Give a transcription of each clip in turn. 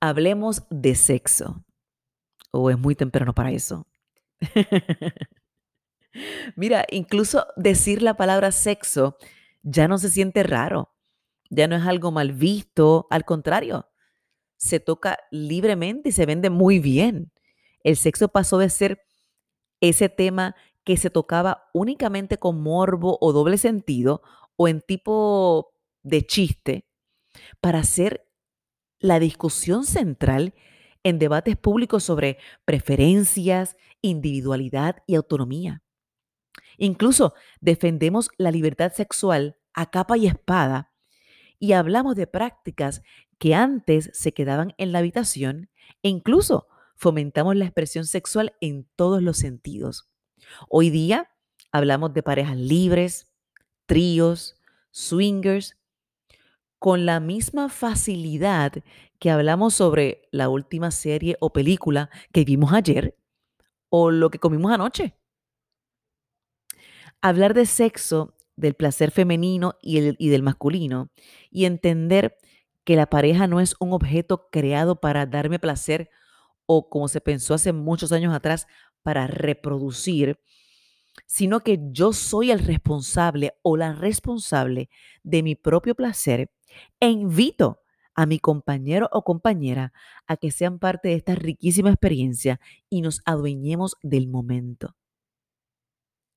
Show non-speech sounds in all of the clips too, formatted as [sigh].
Hablemos de sexo. ¿O es muy temprano para eso? [laughs] Mira, incluso decir la palabra sexo ya no se siente raro, ya no es algo mal visto, al contrario, se toca libremente y se vende muy bien. El sexo pasó de ser ese tema que se tocaba únicamente con morbo o doble sentido o en tipo de chiste para ser la discusión central en debates públicos sobre preferencias, individualidad y autonomía. Incluso defendemos la libertad sexual a capa y espada y hablamos de prácticas que antes se quedaban en la habitación e incluso fomentamos la expresión sexual en todos los sentidos. Hoy día hablamos de parejas libres, tríos, swingers, con la misma facilidad que hablamos sobre la última serie o película que vimos ayer o lo que comimos anoche. Hablar de sexo, del placer femenino y, y del masculino y entender que la pareja no es un objeto creado para darme placer o como se pensó hace muchos años atrás, para reproducir, sino que yo soy el responsable o la responsable de mi propio placer e invito a mi compañero o compañera a que sean parte de esta riquísima experiencia y nos adueñemos del momento.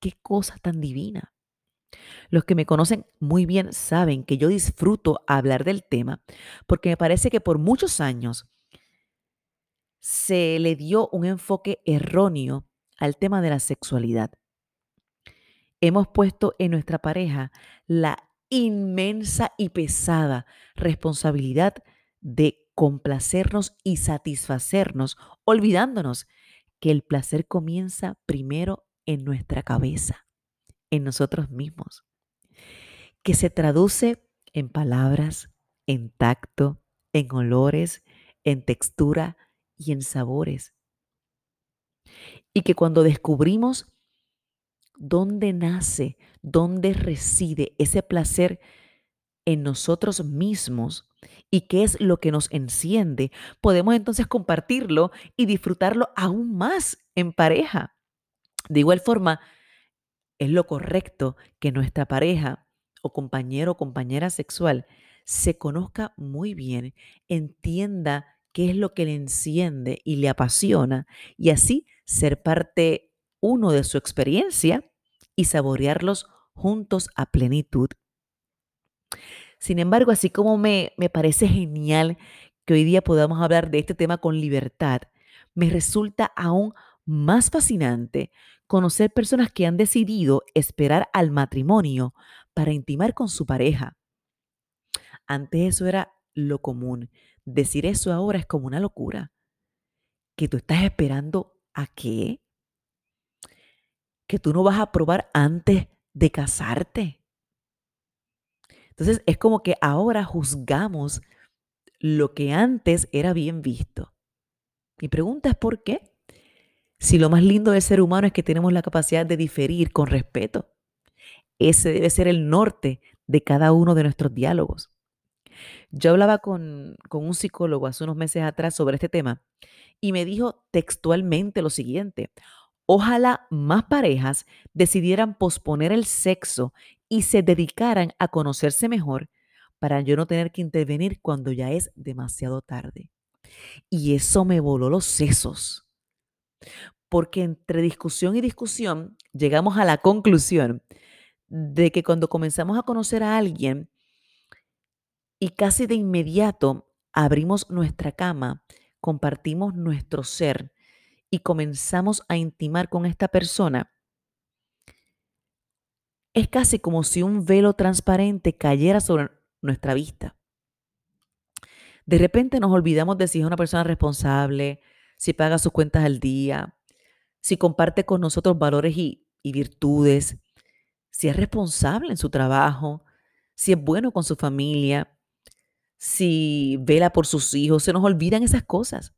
Qué cosa tan divina. Los que me conocen muy bien saben que yo disfruto hablar del tema porque me parece que por muchos años se le dio un enfoque erróneo al tema de la sexualidad. Hemos puesto en nuestra pareja la inmensa y pesada responsabilidad de complacernos y satisfacernos, olvidándonos que el placer comienza primero en nuestra cabeza, en nosotros mismos, que se traduce en palabras, en tacto, en olores, en textura, y en sabores. Y que cuando descubrimos dónde nace, dónde reside ese placer en nosotros mismos y qué es lo que nos enciende, podemos entonces compartirlo y disfrutarlo aún más en pareja. De igual forma, es lo correcto que nuestra pareja o compañero o compañera sexual se conozca muy bien, entienda qué es lo que le enciende y le apasiona y así ser parte uno de su experiencia y saborearlos juntos a plenitud. Sin embargo, así como me, me parece genial que hoy día podamos hablar de este tema con libertad, me resulta aún más fascinante conocer personas que han decidido esperar al matrimonio para intimar con su pareja. Antes eso era lo común, Decir eso ahora es como una locura. Que tú estás esperando a qué? Que tú no vas a probar antes de casarte. Entonces es como que ahora juzgamos lo que antes era bien visto. Mi pregunta es ¿por qué? Si lo más lindo del ser humano es que tenemos la capacidad de diferir con respeto. Ese debe ser el norte de cada uno de nuestros diálogos. Yo hablaba con, un psicólogo hace unos meses atrás sobre este tema y me dijo textualmente lo siguiente, ojalá más parejas decidieran posponer el sexo y se dedicaran a conocerse mejor para yo no tener que intervenir cuando ya es demasiado tarde. Y eso me voló los sesos, porque entre discusión y discusión llegamos a la conclusión de que cuando comenzamos a conocer a alguien, y casi de inmediato abrimos nuestra cama, compartimos nuestro ser y comenzamos a intimar con esta persona, es casi como si un velo transparente cayera sobre nuestra vista. De repente nos olvidamos de si es una persona responsable, si paga sus cuentas al día, si comparte con nosotros valores y, y virtudes, si es responsable en su trabajo, si es bueno con su familia, si vela por sus hijos, se nos olvidan esas cosas.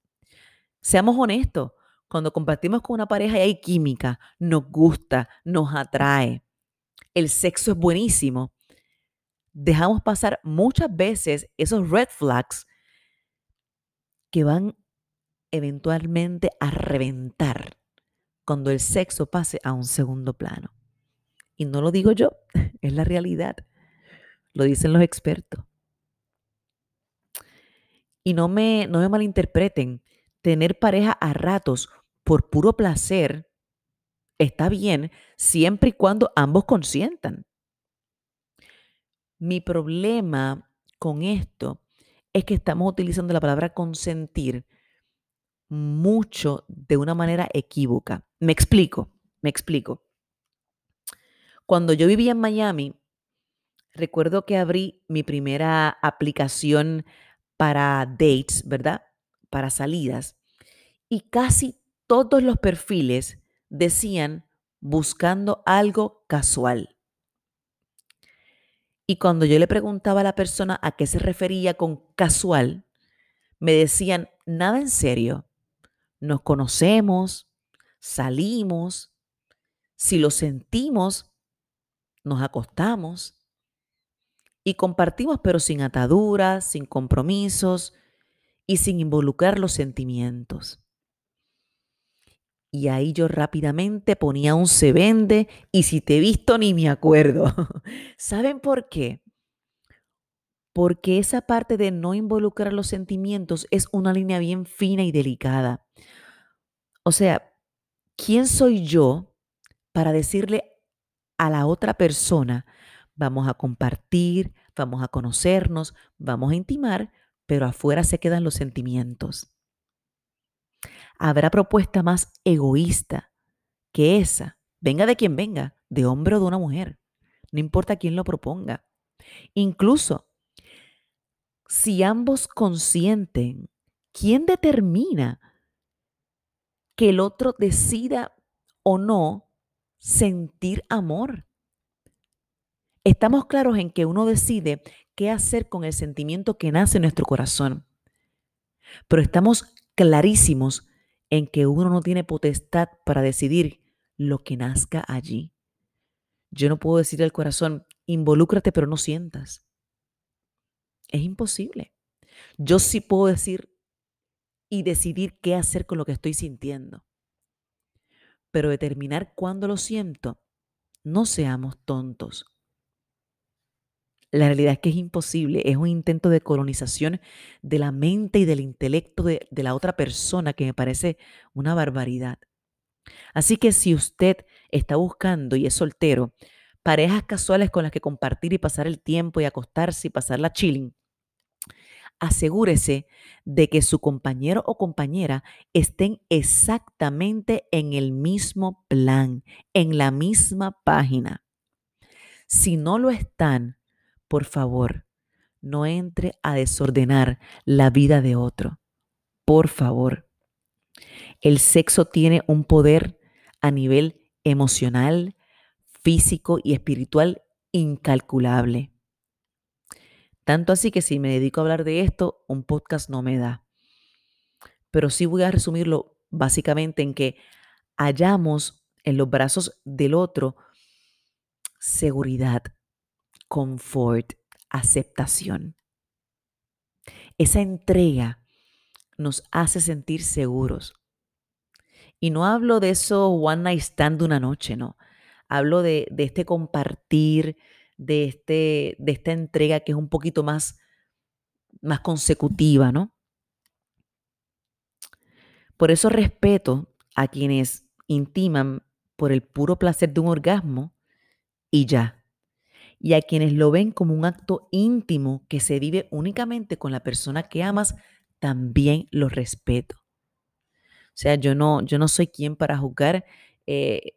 Seamos honestos, cuando compartimos con una pareja y hay química, nos gusta, nos atrae, el sexo es buenísimo, dejamos pasar muchas veces esos red flags que van eventualmente a reventar cuando el sexo pase a un segundo plano. Y no lo digo yo, [laughs] es la realidad. Lo dicen los expertos. Y no me, no me malinterpreten, tener pareja a ratos por puro placer está bien siempre y cuando ambos consientan. Mi problema con esto es que estamos utilizando la palabra consentir mucho de una manera equívoca. Me explico, me explico. Cuando yo vivía en Miami, recuerdo que abrí mi primera aplicación para dates, ¿verdad? Para salidas. Y casi todos los perfiles decían buscando algo casual. Y cuando yo le preguntaba a la persona a qué se refería con casual, me decían, nada en serio, nos conocemos, salimos, si lo sentimos, nos acostamos y compartimos pero sin ataduras, sin compromisos y sin involucrar los sentimientos. Y ahí yo rápidamente ponía un se vende y si te he visto ni me acuerdo. [laughs] ¿Saben por qué? Porque esa parte de no involucrar los sentimientos es una línea bien fina y delicada. O sea, ¿quién soy yo para decirle a la otra persona, vamos a compartir, vamos a conocernos, vamos a intimar, pero afuera se quedan los sentimientos? habrá propuesta más egoísta que esa, venga de quien venga, de hombre o de una mujer, no importa quién lo proponga. Incluso si ambos consienten, ¿quién determina que el otro decida o no sentir amor? Estamos claros en que uno decide qué hacer con el sentimiento que nace en nuestro corazón, pero estamos clarísimos en que uno no tiene potestad para decidir lo que nazca allí. Yo no puedo decir al corazón, involúcrate pero no sientas. Es imposible. Yo sí puedo decir y decidir qué hacer con lo que estoy sintiendo. Pero determinar cuándo lo siento, no seamos tontos. La realidad es que es imposible, es un intento de colonización de la mente y del intelecto de, la otra persona que me parece una barbaridad. Así que si usted está buscando y es soltero, parejas casuales con las que compartir y pasar el tiempo y acostarse y pasar la chilling, asegúrese de que su compañero o compañera estén exactamente en el mismo plan, en la misma página. Si no lo están, por favor, no entre a desordenar la vida de otro. Por favor. El sexo tiene un poder a nivel emocional, físico y espiritual incalculable. Tanto así que si me dedico a hablar de esto, un podcast no me da. Pero sí voy a resumirlo básicamente en que hallamos en los brazos del otro seguridad, confort, aceptación. Esa entrega nos hace sentir seguros. Y no hablo de eso one night stand una noche, no. Hablo de, de este compartir, de, este, de esta entrega que es un poquito más, más consecutiva, ¿no? Por eso respeto a quienes intiman por el puro placer de un orgasmo y ya y a quienes lo ven como un acto íntimo que se vive únicamente con la persona que amas, también lo respeto. O sea, yo no, yo no soy quien para juzgar eh,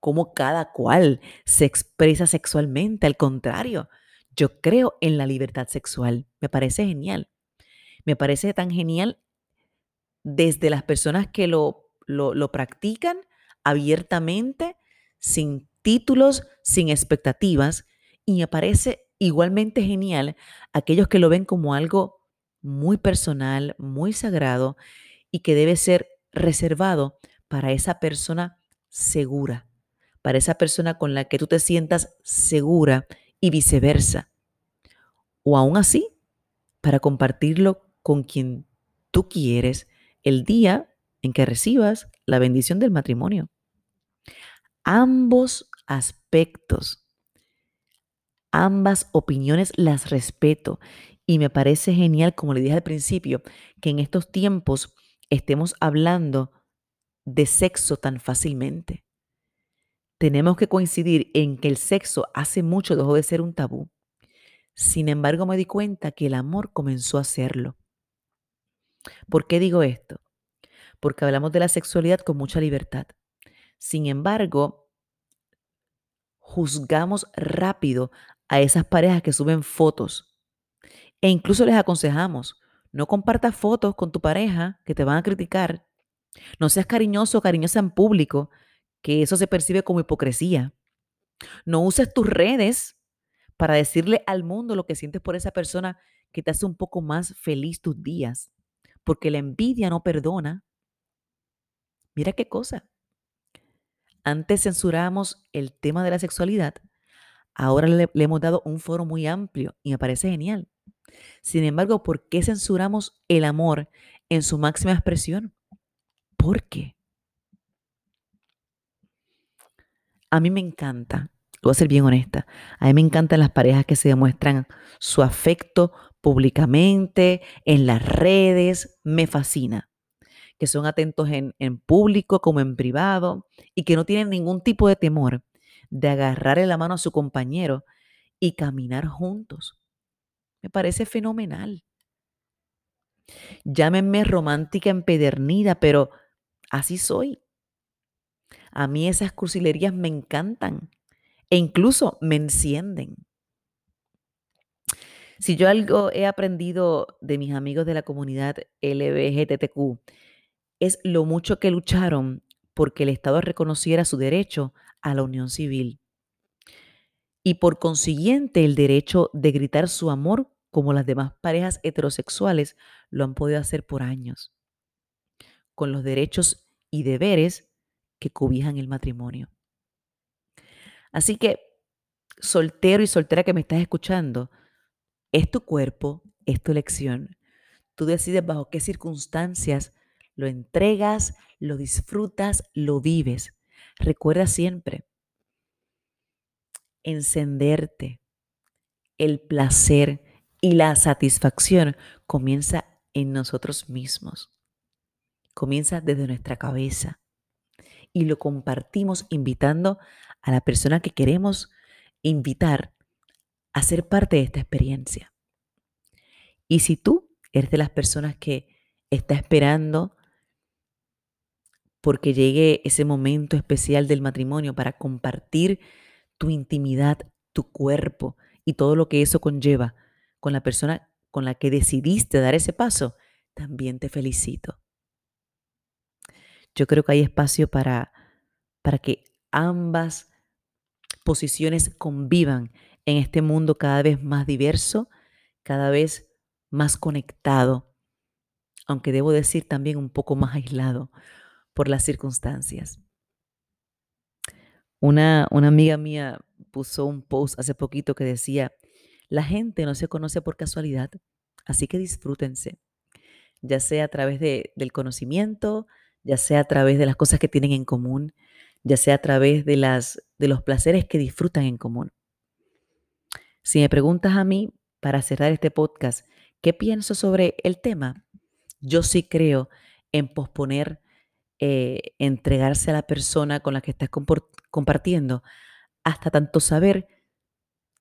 cómo cada cual se expresa sexualmente. Al contrario, yo creo en la libertad sexual. Me parece genial. Me parece tan genial desde las personas que lo, lo practican abiertamente, sin títulos, sin expectativas, y me parece igualmente genial aquellos que lo ven como algo muy personal, muy sagrado y que debe ser reservado para esa persona segura, para esa persona con la que tú te sientas segura y viceversa. O aún así, para compartirlo con quien tú quieres el día en que recibas la bendición del matrimonio. Ambos aspectos, ambas opiniones las respeto y me parece genial, como le dije al principio, que en estos tiempos estemos hablando de sexo tan fácilmente. Tenemos que coincidir en que el sexo hace mucho dejó de ser un tabú. Sin embargo, me di cuenta que el amor comenzó a serlo. ¿Por qué digo esto? Porque hablamos de la sexualidad con mucha libertad. Sin embargo, juzgamos rápido a esas parejas que suben fotos e incluso les aconsejamos, no compartas fotos con tu pareja que te van a criticar. No seas cariñoso o cariñosa en público, que eso se percibe como hipocresía. No uses tus redes para decirle al mundo lo que sientes por esa persona que te hace un poco más feliz tus días, porque la envidia no perdona. Mira qué cosa. Antes censurábamos el tema de la sexualidad, ahora le, hemos dado un foro muy amplio y me parece genial. Sin embargo, ¿por qué censuramos el amor en su máxima expresión? ¿Por qué? A mí me encanta voy a ser bien honesta, a mí me encantan las parejas que se demuestran su afecto públicamente, en las redes, me fascina. Que son atentos en, en público como en privado y que no tienen ningún tipo de temor de agarrarle la mano a su compañero y caminar juntos. Me parece fenomenal. Llámenme romántica empedernida, pero así soy. A mí esas cursilerías me encantan e incluso me encienden. Si yo algo he aprendido de mis amigos de la comunidad LBGTQ, es lo mucho que lucharon porque el Estado reconociera su derecho a la unión civil y por consiguiente el derecho de gritar su amor como las demás parejas heterosexuales lo han podido hacer por años, con los derechos y deberes que cobijan el matrimonio. Así que, soltero y soltera que me estás escuchando, es tu cuerpo, es tu elección. Tú decides bajo qué circunstancias lo entregas, lo disfrutas, lo vives. Recuerda siempre, encenderte, el placer y la satisfacción comienza en nosotros mismos. Comienza desde nuestra cabeza y lo compartimos invitando a la persona que queremos invitar a ser parte de esta experiencia. Y si tú eres de las personas que está esperando porque llegue ese momento especial del matrimonio para compartir tu intimidad, tu cuerpo y todo lo que eso conlleva con la persona con la que decidiste dar ese paso, también te felicito. Yo creo que hay espacio para, para que ambas posiciones convivan en este mundo cada vez más diverso, cada vez más conectado, aunque debo decir también un poco más aislado por las circunstancias. Una, una amiga mía puso un post hace poquito que decía, la gente no se conoce por casualidad, así que disfrútense, ya sea a través de, del conocimiento, ya sea a través de las cosas que tienen en común, ya sea a través de, las, de los placeres que disfrutan en común. Si me preguntas a mí, para cerrar este podcast, ¿qué pienso sobre el tema? Yo sí creo en posponer eh, entregarse a la persona con la que estás compartiendo hasta tanto saber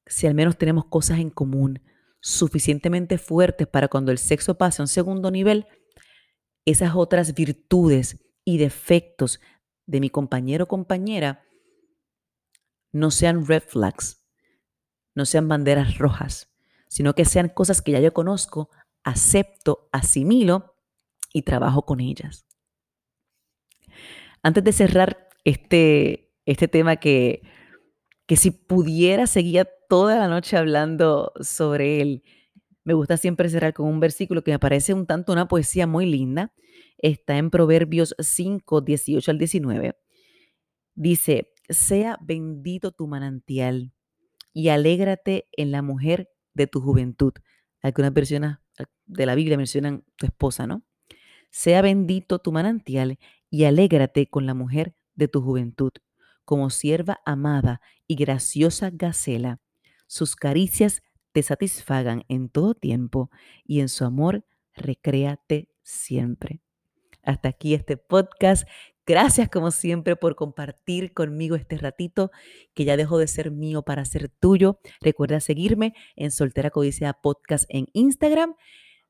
si al menos tenemos cosas en común suficientemente fuertes para cuando el sexo pase a un segundo nivel, esas otras virtudes y defectos de mi compañero o compañera no sean red flags, no sean banderas rojas, sino que sean cosas que ya yo conozco, acepto, asimilo y trabajo con ellas. Antes de cerrar este, este tema que, que si pudiera seguir toda la noche hablando sobre él, me gusta siempre cerrar con un versículo que me parece un tanto una poesía muy linda está en Proverbios 5, 18 al 19. Dice, sea bendito tu manantial y alégrate en la mujer de tu juventud. Algunas versiones de la Biblia mencionan tu esposa, ¿no? Sea bendito tu manantial y alégrate con la mujer de tu juventud, como sierva amada y graciosa Gacela. Sus caricias te satisfagan en todo tiempo y en su amor recréate siempre. Hasta aquí este podcast. Gracias como siempre por compartir conmigo este ratito que ya dejó de ser mío para ser tuyo. Recuerda seguirme en Soltera Codicia Podcast en Instagram,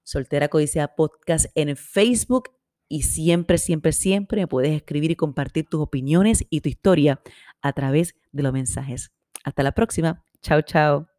Soltera Codicia Podcast en Facebook y siempre, siempre, siempre me puedes escribir y compartir tus opiniones y tu historia a través de los mensajes. Hasta la próxima. Chao, chao.